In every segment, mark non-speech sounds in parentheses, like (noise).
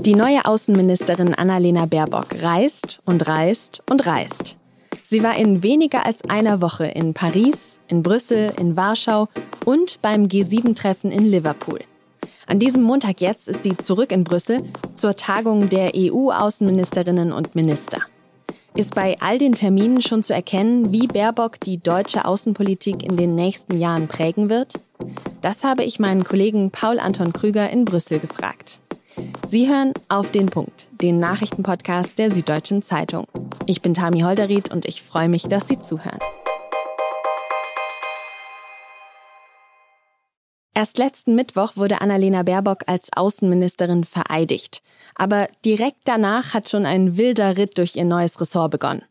Die neue Außenministerin Annalena Baerbock reist und reist und reist. Sie war in weniger als einer Woche in Paris, in Brüssel, in Warschau und beim G7-Treffen in Liverpool. An diesem Montag jetzt ist sie zurück in Brüssel zur Tagung der EU-Außenministerinnen und Minister. Ist bei all den Terminen schon zu erkennen, wie Baerbock die deutsche Außenpolitik in den nächsten Jahren prägen wird? Das habe ich meinen Kollegen Paul Anton Krüger in Brüssel gefragt. Sie hören auf den Punkt, den Nachrichtenpodcast der Süddeutschen Zeitung. Ich bin Tami Holderried und ich freue mich, dass Sie zuhören. Erst letzten Mittwoch wurde Annalena Baerbock als Außenministerin vereidigt. Aber direkt danach hat schon ein wilder Ritt durch ihr neues Ressort begonnen.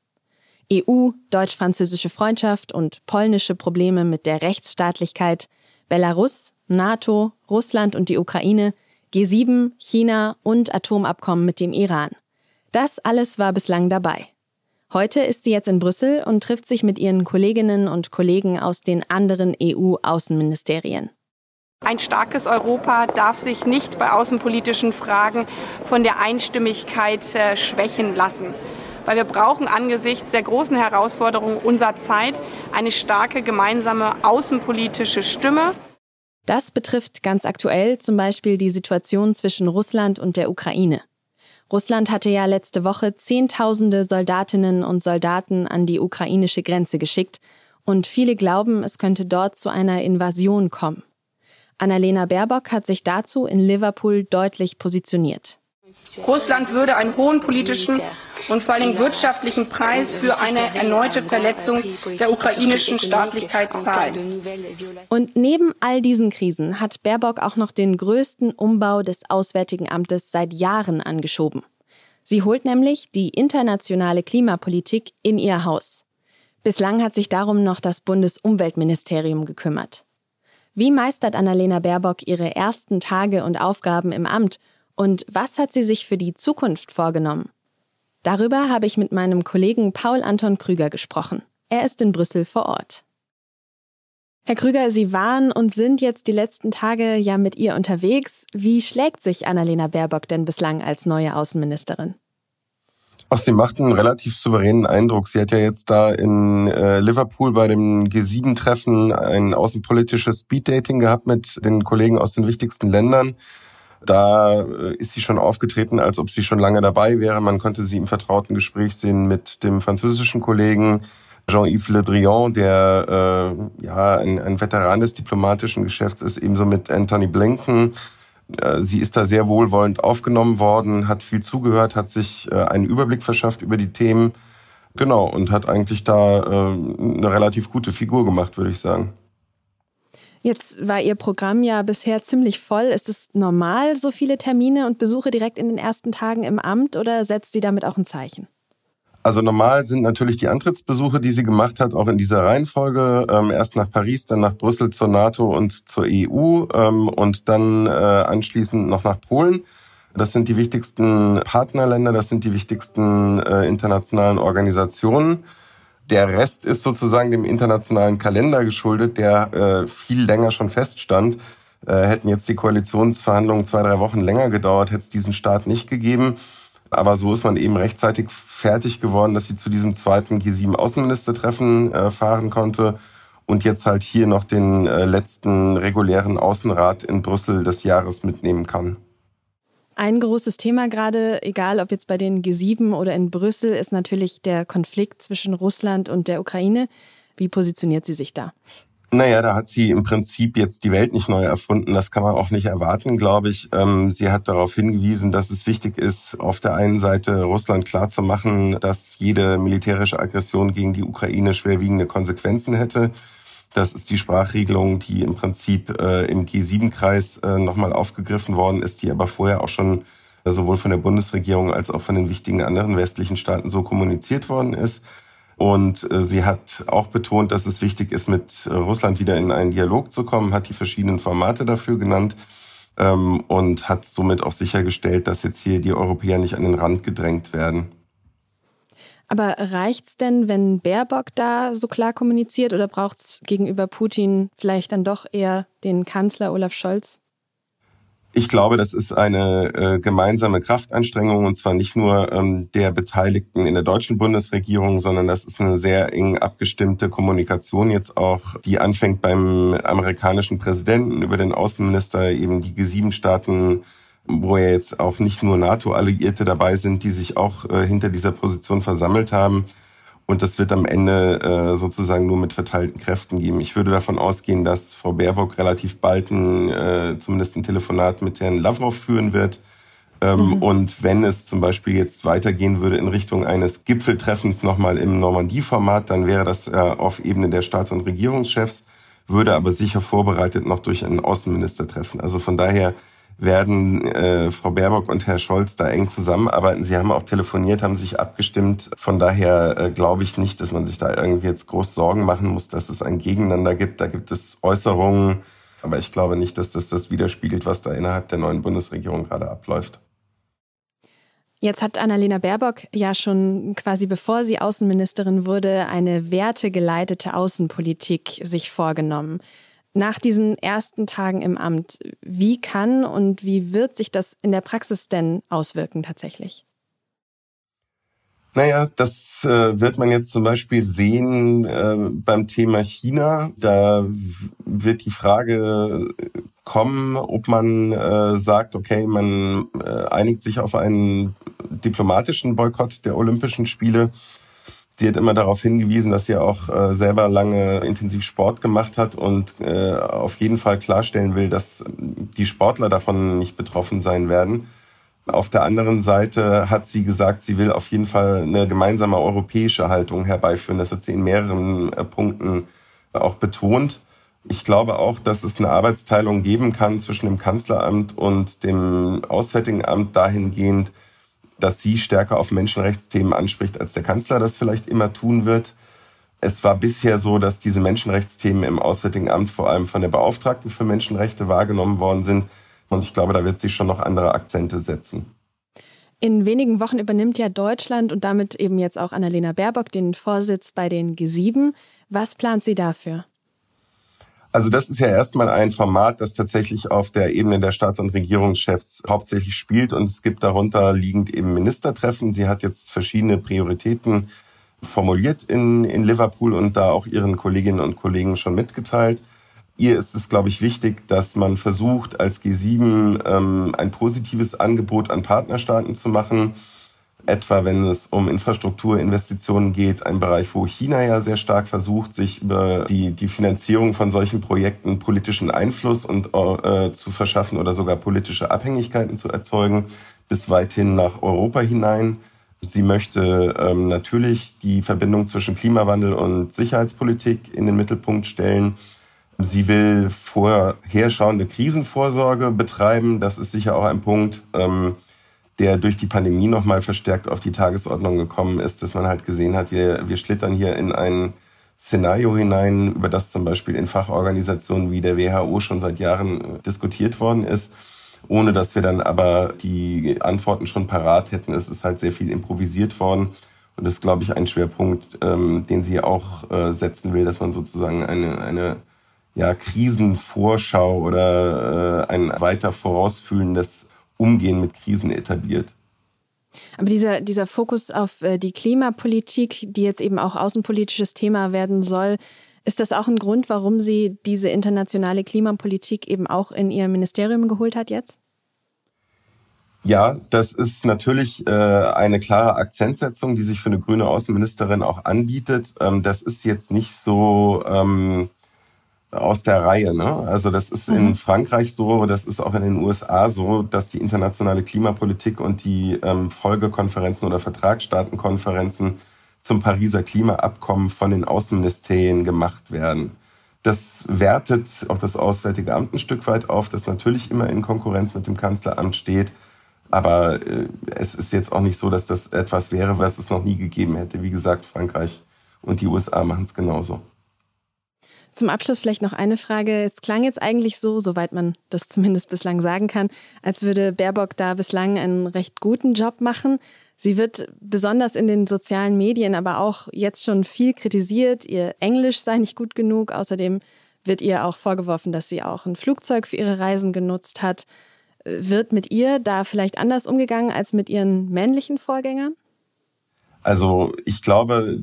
EU, deutsch-französische Freundschaft und polnische Probleme mit der Rechtsstaatlichkeit, Belarus, NATO, Russland und die Ukraine, G7, China und Atomabkommen mit dem Iran. Das alles war bislang dabei. Heute ist sie jetzt in Brüssel und trifft sich mit ihren Kolleginnen und Kollegen aus den anderen EU-Außenministerien. Ein starkes Europa darf sich nicht bei außenpolitischen Fragen von der Einstimmigkeit äh, schwächen lassen. Weil wir brauchen angesichts der großen Herausforderungen unserer Zeit eine starke gemeinsame außenpolitische Stimme. Das betrifft ganz aktuell zum Beispiel die Situation zwischen Russland und der Ukraine. Russland hatte ja letzte Woche Zehntausende Soldatinnen und Soldaten an die ukrainische Grenze geschickt und viele glauben, es könnte dort zu einer Invasion kommen. Annalena Baerbock hat sich dazu in Liverpool deutlich positioniert. Russland würde einen hohen politischen und vor allem wirtschaftlichen Preis für eine erneute Verletzung der ukrainischen Staatlichkeit zahlen. Und neben all diesen Krisen hat Baerbock auch noch den größten Umbau des Auswärtigen Amtes seit Jahren angeschoben. Sie holt nämlich die internationale Klimapolitik in ihr Haus. Bislang hat sich darum noch das Bundesumweltministerium gekümmert. Wie meistert Annalena Baerbock ihre ersten Tage und Aufgaben im Amt und was hat sie sich für die Zukunft vorgenommen? Darüber habe ich mit meinem Kollegen Paul Anton Krüger gesprochen. Er ist in Brüssel vor Ort. Herr Krüger, Sie waren und sind jetzt die letzten Tage ja mit ihr unterwegs. Wie schlägt sich Annalena Baerbock denn bislang als neue Außenministerin? Ach, sie macht einen relativ souveränen Eindruck. Sie hat ja jetzt da in äh, Liverpool bei dem G7-Treffen ein außenpolitisches Speeddating gehabt mit den Kollegen aus den wichtigsten Ländern. Da äh, ist sie schon aufgetreten, als ob sie schon lange dabei wäre. Man konnte sie im vertrauten Gespräch sehen mit dem französischen Kollegen Jean-Yves Le Drian, der äh, ja ein, ein Veteran des diplomatischen Geschäfts ist, ebenso mit Anthony Blinken äh, sie ist da sehr wohlwollend aufgenommen worden, hat viel zugehört, hat sich äh, einen Überblick verschafft über die Themen. Genau, und hat eigentlich da eine relativ gute Figur gemacht, würde ich sagen. Jetzt war Ihr Programm ja bisher ziemlich voll. Ist es normal, so viele Termine und Besuche direkt in den ersten Tagen im Amt oder setzt sie damit auch ein Zeichen? Also normal sind natürlich die Antrittsbesuche, die sie gemacht hat, auch in dieser Reihenfolge. Ähm, erst nach Paris, dann nach Brüssel zur NATO und zur EU ähm, und dann äh, anschließend noch nach Polen. Das sind die wichtigsten Partnerländer, das sind die wichtigsten äh, internationalen Organisationen. Der Rest ist sozusagen dem internationalen Kalender geschuldet, der äh, viel länger schon feststand. Äh, hätten jetzt die Koalitionsverhandlungen zwei, drei Wochen länger gedauert, hätte es diesen Start nicht gegeben. Aber so ist man eben rechtzeitig fertig geworden, dass sie zu diesem zweiten G7-Außenministertreffen äh, fahren konnte und jetzt halt hier noch den äh, letzten regulären Außenrat in Brüssel des Jahres mitnehmen kann. Ein großes Thema gerade, egal ob jetzt bei den G7 oder in Brüssel, ist natürlich der Konflikt zwischen Russland und der Ukraine. Wie positioniert sie sich da? Naja, da hat sie im Prinzip jetzt die Welt nicht neu erfunden. Das kann man auch nicht erwarten, glaube ich. Ähm, sie hat darauf hingewiesen, dass es wichtig ist, auf der einen Seite Russland klarzumachen, dass jede militärische Aggression gegen die Ukraine schwerwiegende Konsequenzen hätte. Das ist die Sprachregelung, die im Prinzip äh, im G7-Kreis äh, nochmal aufgegriffen worden ist, die aber vorher auch schon sowohl von der Bundesregierung als auch von den wichtigen anderen westlichen Staaten so kommuniziert worden ist. Und äh, sie hat auch betont, dass es wichtig ist, mit äh, Russland wieder in einen Dialog zu kommen, hat die verschiedenen Formate dafür genannt ähm, und hat somit auch sichergestellt, dass jetzt hier die Europäer nicht an den Rand gedrängt werden. Aber reicht's denn, wenn Baerbock da so klar kommuniziert oder braucht's gegenüber Putin vielleicht dann doch eher den Kanzler Olaf Scholz? Ich glaube, das ist eine äh, gemeinsame Kraftanstrengung und zwar nicht nur ähm, der Beteiligten in der deutschen Bundesregierung, sondern das ist eine sehr eng abgestimmte Kommunikation jetzt auch, die anfängt beim amerikanischen Präsidenten über den Außenminister, eben die G7-Staaten, wo ja jetzt auch nicht nur NATO-Alliierte dabei sind, die sich auch äh, hinter dieser Position versammelt haben. Und das wird am Ende äh, sozusagen nur mit verteilten Kräften geben. Ich würde davon ausgehen, dass Frau Baerbock relativ bald ein, äh, zumindest ein Telefonat mit Herrn Lavrov führen wird. Ähm, mhm. Und wenn es zum Beispiel jetzt weitergehen würde in Richtung eines Gipfeltreffens nochmal im Normandie-Format, dann wäre das äh, auf Ebene der Staats- und Regierungschefs, würde aber sicher vorbereitet noch durch ein Außenministertreffen. Also von daher werden äh, Frau Baerbock und Herr Scholz da eng zusammenarbeiten. Sie haben auch telefoniert, haben sich abgestimmt. Von daher äh, glaube ich nicht, dass man sich da irgendwie jetzt groß Sorgen machen muss, dass es ein Gegeneinander gibt. Da gibt es Äußerungen, aber ich glaube nicht, dass das das widerspiegelt, was da innerhalb der neuen Bundesregierung gerade abläuft. Jetzt hat Annalena Baerbock ja schon quasi bevor sie Außenministerin wurde, eine wertegeleitete Außenpolitik sich vorgenommen nach diesen ersten Tagen im Amt, wie kann und wie wird sich das in der Praxis denn auswirken tatsächlich? Naja, das äh, wird man jetzt zum Beispiel sehen äh, beim Thema China. Da wird die Frage kommen, ob man äh, sagt, okay, man äh, einigt sich auf einen diplomatischen Boykott der Olympischen Spiele Sie hat immer darauf hingewiesen, dass sie auch äh, selber lange intensiv Sport gemacht hat und äh, auf jeden Fall klarstellen will, dass die Sportler davon nicht betroffen sein werden. Auf der anderen Seite hat sie gesagt, sie will auf jeden Fall eine gemeinsame europäische Haltung herbeiführen. Das hat sie in mehreren äh, Punkten auch betont. Ich glaube auch, dass es eine Arbeitsteilung geben kann zwischen dem Kanzleramt und dem Auswärtigen Amt dahingehend, dass sie stärker auf Menschenrechtsthemen anspricht, als der Kanzler das vielleicht immer tun wird. Es war bisher so, dass diese Menschenrechtsthemen im Auswärtigen Amt vor allem von der Beauftragten für Menschenrechte wahrgenommen worden sind. Und ich glaube, da wird sie schon noch andere Akzente setzen. In wenigen Wochen übernimmt ja Deutschland und damit eben jetzt auch Annalena Baerbock den Vorsitz bei den G7. Was plant sie dafür? Also das ist ja erstmal ein Format, das tatsächlich auf der Ebene der Staats- und Regierungschefs hauptsächlich spielt und es gibt darunter liegend eben Ministertreffen. Sie hat jetzt verschiedene Prioritäten formuliert in, in Liverpool und da auch ihren Kolleginnen und Kollegen schon mitgeteilt. Ihr ist es, glaube ich, wichtig, dass man versucht, als G7 ähm, ein positives Angebot an Partnerstaaten zu machen etwa wenn es um Infrastrukturinvestitionen geht, ein Bereich, wo China ja sehr stark versucht, sich über die, die Finanzierung von solchen Projekten politischen Einfluss und, äh, zu verschaffen oder sogar politische Abhängigkeiten zu erzeugen, bis weit hin nach Europa hinein. Sie möchte ähm, natürlich die Verbindung zwischen Klimawandel und Sicherheitspolitik in den Mittelpunkt stellen. Sie will vorherschauende Krisenvorsorge betreiben. Das ist sicher auch ein Punkt. Ähm, der durch die Pandemie nochmal verstärkt auf die Tagesordnung gekommen ist, dass man halt gesehen hat, wir, wir schlittern hier in ein Szenario hinein, über das zum Beispiel in Fachorganisationen wie der WHO schon seit Jahren diskutiert worden ist, ohne dass wir dann aber die Antworten schon parat hätten. Es ist halt sehr viel improvisiert worden. Und das ist, glaube ich, ein Schwerpunkt, ähm, den sie auch äh, setzen will, dass man sozusagen eine, eine ja, Krisenvorschau oder äh, ein weiter vorausfühlendes Umgehen mit Krisen etabliert. Aber dieser, dieser Fokus auf äh, die Klimapolitik, die jetzt eben auch außenpolitisches Thema werden soll, ist das auch ein Grund, warum sie diese internationale Klimapolitik eben auch in ihr Ministerium geholt hat jetzt? Ja, das ist natürlich äh, eine klare Akzentsetzung, die sich für eine grüne Außenministerin auch anbietet. Ähm, das ist jetzt nicht so ähm, aus der Reihe. Ne? Also das ist in mhm. Frankreich so, das ist auch in den USA so, dass die internationale Klimapolitik und die ähm, Folgekonferenzen oder Vertragsstaatenkonferenzen zum Pariser Klimaabkommen von den Außenministerien gemacht werden. Das wertet auch das Auswärtige Amt ein Stück weit auf, das natürlich immer in Konkurrenz mit dem Kanzleramt steht. Aber äh, es ist jetzt auch nicht so, dass das etwas wäre, was es noch nie gegeben hätte. Wie gesagt, Frankreich und die USA machen es genauso. Zum Abschluss vielleicht noch eine Frage. Es klang jetzt eigentlich so, soweit man das (laughs) zumindest bislang sagen kann, als würde Baerbock da bislang einen recht guten Job machen. Sie wird besonders in den sozialen Medien aber auch jetzt schon viel kritisiert. Ihr Englisch sei nicht gut genug. Außerdem wird ihr auch vorgeworfen, dass sie auch ein Flugzeug für ihre Reisen genutzt hat. Wird mit ihr da vielleicht anders umgegangen als mit ihren männlichen Vorgängern? Also ich glaube,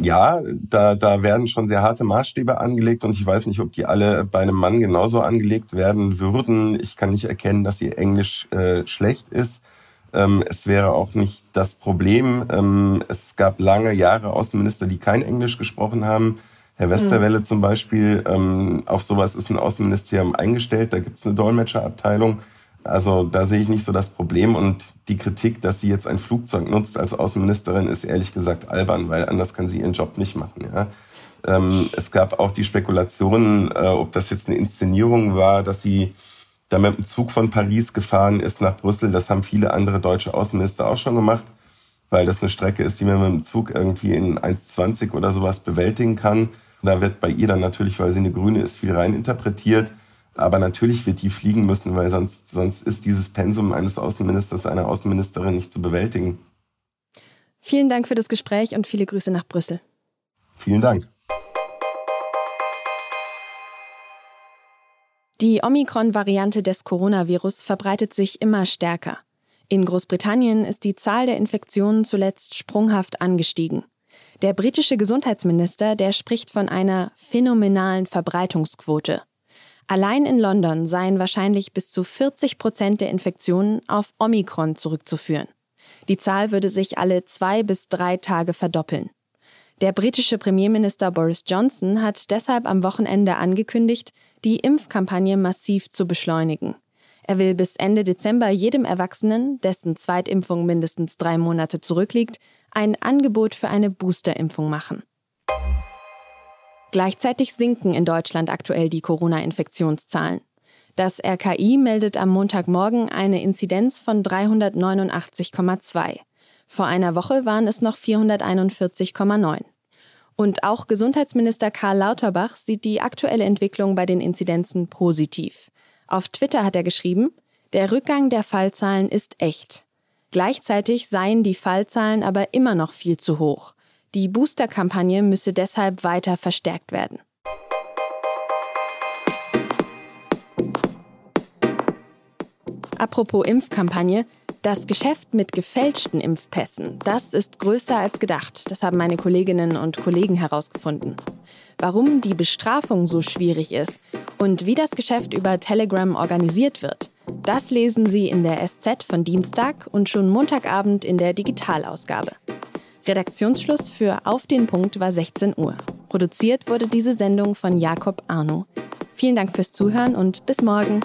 ja, da, da werden schon sehr harte Maßstäbe angelegt und ich weiß nicht, ob die alle bei einem Mann genauso angelegt werden würden. Ich kann nicht erkennen, dass ihr Englisch äh, schlecht ist. Ähm, es wäre auch nicht das Problem. Ähm, es gab lange Jahre Außenminister, die kein Englisch gesprochen haben. Herr Westerwelle mhm. zum Beispiel, ähm, auf sowas ist ein Außenministerium eingestellt, da gibt es eine Dolmetscherabteilung. Also da sehe ich nicht so das Problem und die Kritik, dass sie jetzt ein Flugzeug nutzt als Außenministerin, ist ehrlich gesagt albern, weil anders kann sie ihren Job nicht machen. Ja? Ähm, es gab auch die Spekulationen, äh, ob das jetzt eine Inszenierung war, dass sie da mit dem Zug von Paris gefahren ist nach Brüssel. Das haben viele andere deutsche Außenminister auch schon gemacht, weil das eine Strecke ist, die man mit dem Zug irgendwie in 1,20 oder sowas bewältigen kann. Da wird bei ihr dann natürlich, weil sie eine Grüne ist, viel rein interpretiert. Aber natürlich wird die fliegen müssen, weil sonst, sonst ist dieses Pensum eines Außenministers, einer Außenministerin nicht zu bewältigen. Vielen Dank für das Gespräch und viele Grüße nach Brüssel. Vielen Dank. Die Omikron-Variante des Coronavirus verbreitet sich immer stärker. In Großbritannien ist die Zahl der Infektionen zuletzt sprunghaft angestiegen. Der britische Gesundheitsminister, der spricht von einer phänomenalen Verbreitungsquote. Allein in London seien wahrscheinlich bis zu 40 Prozent der Infektionen auf Omikron zurückzuführen. Die Zahl würde sich alle zwei bis drei Tage verdoppeln. Der britische Premierminister Boris Johnson hat deshalb am Wochenende angekündigt, die Impfkampagne massiv zu beschleunigen. Er will bis Ende Dezember jedem Erwachsenen, dessen Zweitimpfung mindestens drei Monate zurückliegt, ein Angebot für eine Boosterimpfung machen. Gleichzeitig sinken in Deutschland aktuell die Corona-Infektionszahlen. Das RKI meldet am Montagmorgen eine Inzidenz von 389,2. Vor einer Woche waren es noch 441,9. Und auch Gesundheitsminister Karl Lauterbach sieht die aktuelle Entwicklung bei den Inzidenzen positiv. Auf Twitter hat er geschrieben, der Rückgang der Fallzahlen ist echt. Gleichzeitig seien die Fallzahlen aber immer noch viel zu hoch. Die Booster-Kampagne müsse deshalb weiter verstärkt werden. Apropos Impfkampagne, das Geschäft mit gefälschten Impfpässen, das ist größer als gedacht. Das haben meine Kolleginnen und Kollegen herausgefunden. Warum die Bestrafung so schwierig ist und wie das Geschäft über Telegram organisiert wird, das lesen Sie in der SZ von Dienstag und schon Montagabend in der Digitalausgabe. Redaktionsschluss für Auf den Punkt war 16 Uhr. Produziert wurde diese Sendung von Jakob Arno. Vielen Dank fürs Zuhören und bis morgen.